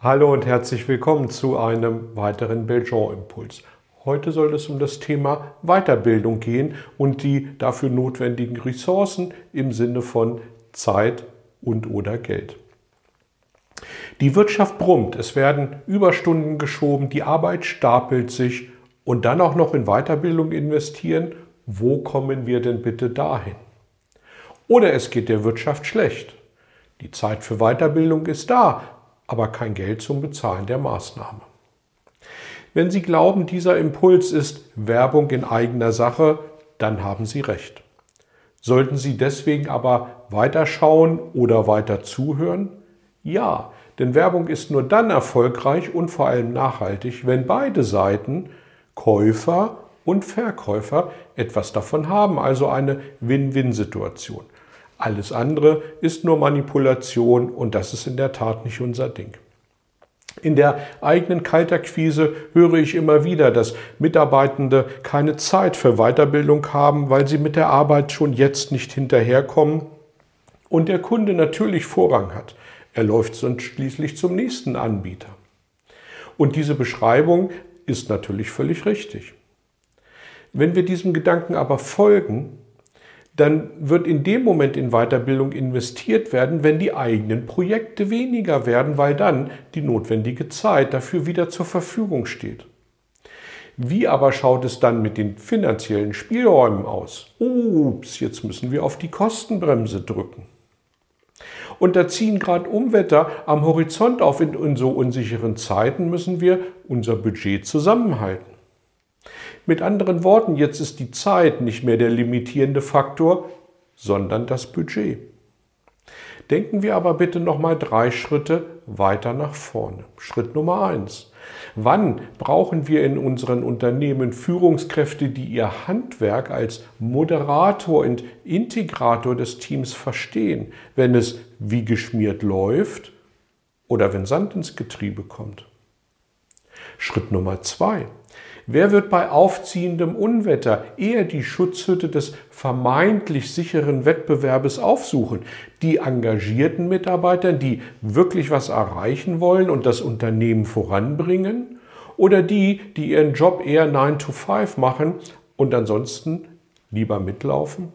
Hallo und herzlich willkommen zu einem weiteren Belgian-Impuls. Heute soll es um das Thema Weiterbildung gehen und die dafür notwendigen Ressourcen im Sinne von Zeit und oder Geld. Die Wirtschaft brummt, es werden Überstunden geschoben, die Arbeit stapelt sich und dann auch noch in Weiterbildung investieren. Wo kommen wir denn bitte dahin? Oder es geht der Wirtschaft schlecht. Die Zeit für Weiterbildung ist da, aber kein Geld zum Bezahlen der Maßnahme. Wenn Sie glauben, dieser Impuls ist Werbung in eigener Sache, dann haben Sie recht. Sollten Sie deswegen aber weiterschauen oder weiter zuhören? Ja, denn Werbung ist nur dann erfolgreich und vor allem nachhaltig, wenn beide Seiten, Käufer und Verkäufer, etwas davon haben, also eine Win-Win-Situation. Alles andere ist nur Manipulation und das ist in der Tat nicht unser Ding. In der eigenen Kalterquise höre ich immer wieder, dass Mitarbeitende keine Zeit für Weiterbildung haben, weil sie mit der Arbeit schon jetzt nicht hinterherkommen und der Kunde natürlich Vorrang hat. Er läuft sonst schließlich zum nächsten Anbieter. Und diese Beschreibung ist natürlich völlig richtig. Wenn wir diesem Gedanken aber folgen, dann wird in dem Moment in Weiterbildung investiert werden, wenn die eigenen Projekte weniger werden, weil dann die notwendige Zeit dafür wieder zur Verfügung steht. Wie aber schaut es dann mit den finanziellen Spielräumen aus? Ups, jetzt müssen wir auf die Kostenbremse drücken. Und da ziehen gerade Umwetter am Horizont auf. In, in so unsicheren Zeiten müssen wir unser Budget zusammenhalten. Mit anderen Worten, jetzt ist die Zeit nicht mehr der limitierende Faktor, sondern das Budget. Denken wir aber bitte noch mal drei Schritte weiter nach vorne. Schritt Nummer eins. Wann brauchen wir in unseren Unternehmen Führungskräfte, die ihr Handwerk als Moderator und Integrator des Teams verstehen, wenn es wie geschmiert läuft oder wenn Sand ins Getriebe kommt? Schritt Nummer zwei. Wer wird bei aufziehendem Unwetter eher die Schutzhütte des vermeintlich sicheren Wettbewerbes aufsuchen? Die engagierten Mitarbeiter, die wirklich was erreichen wollen und das Unternehmen voranbringen? Oder die, die ihren Job eher 9 to 5 machen und ansonsten lieber mitlaufen?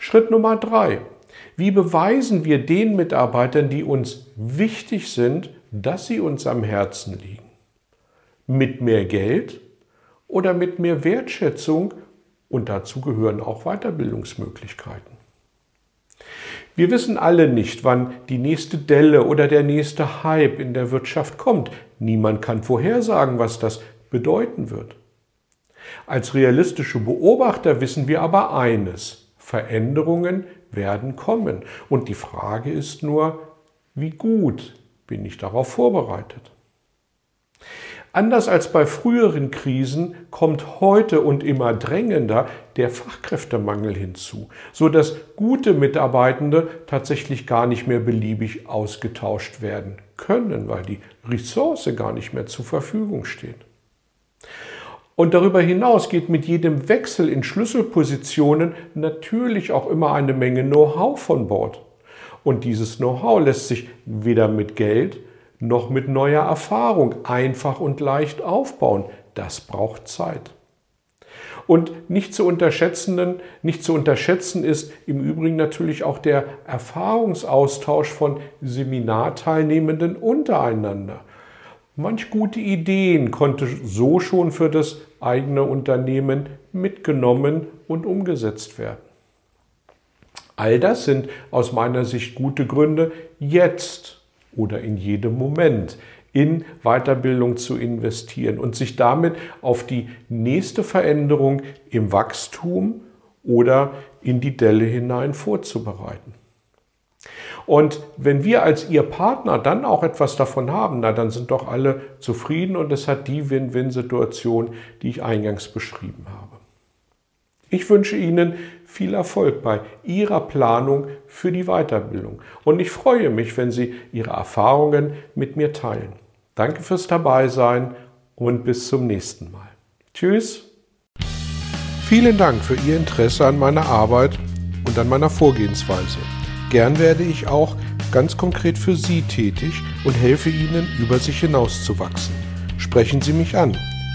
Schritt Nummer drei. Wie beweisen wir den Mitarbeitern, die uns wichtig sind, dass sie uns am Herzen liegen? Mit mehr Geld oder mit mehr Wertschätzung und dazu gehören auch Weiterbildungsmöglichkeiten. Wir wissen alle nicht, wann die nächste Delle oder der nächste Hype in der Wirtschaft kommt. Niemand kann vorhersagen, was das bedeuten wird. Als realistische Beobachter wissen wir aber eines, Veränderungen werden kommen. Und die Frage ist nur, wie gut bin ich darauf vorbereitet? Anders als bei früheren Krisen kommt heute und immer drängender der Fachkräftemangel hinzu, so dass gute Mitarbeitende tatsächlich gar nicht mehr beliebig ausgetauscht werden können, weil die Ressource gar nicht mehr zur Verfügung steht. Und darüber hinaus geht mit jedem Wechsel in Schlüsselpositionen natürlich auch immer eine Menge Know-how von Bord. Und dieses Know-how lässt sich weder mit Geld noch mit neuer Erfahrung einfach und leicht aufbauen. Das braucht Zeit. Und nicht zu, unterschätzenden, nicht zu unterschätzen ist im Übrigen natürlich auch der Erfahrungsaustausch von Seminarteilnehmenden untereinander. Manch gute Ideen konnte so schon für das eigene Unternehmen mitgenommen und umgesetzt werden. All das sind aus meiner Sicht gute Gründe, jetzt oder in jedem Moment in Weiterbildung zu investieren und sich damit auf die nächste Veränderung im Wachstum oder in die Delle hinein vorzubereiten. Und wenn wir als Ihr Partner dann auch etwas davon haben, na, dann sind doch alle zufrieden und es hat die Win-Win-Situation, die ich eingangs beschrieben habe. Ich wünsche Ihnen viel Erfolg bei Ihrer Planung für die Weiterbildung und ich freue mich, wenn Sie Ihre Erfahrungen mit mir teilen. Danke fürs Dabeisein und bis zum nächsten Mal. Tschüss. Vielen Dank für Ihr Interesse an meiner Arbeit und an meiner Vorgehensweise. Gern werde ich auch ganz konkret für Sie tätig und helfe Ihnen, über sich hinauszuwachsen. Sprechen Sie mich an.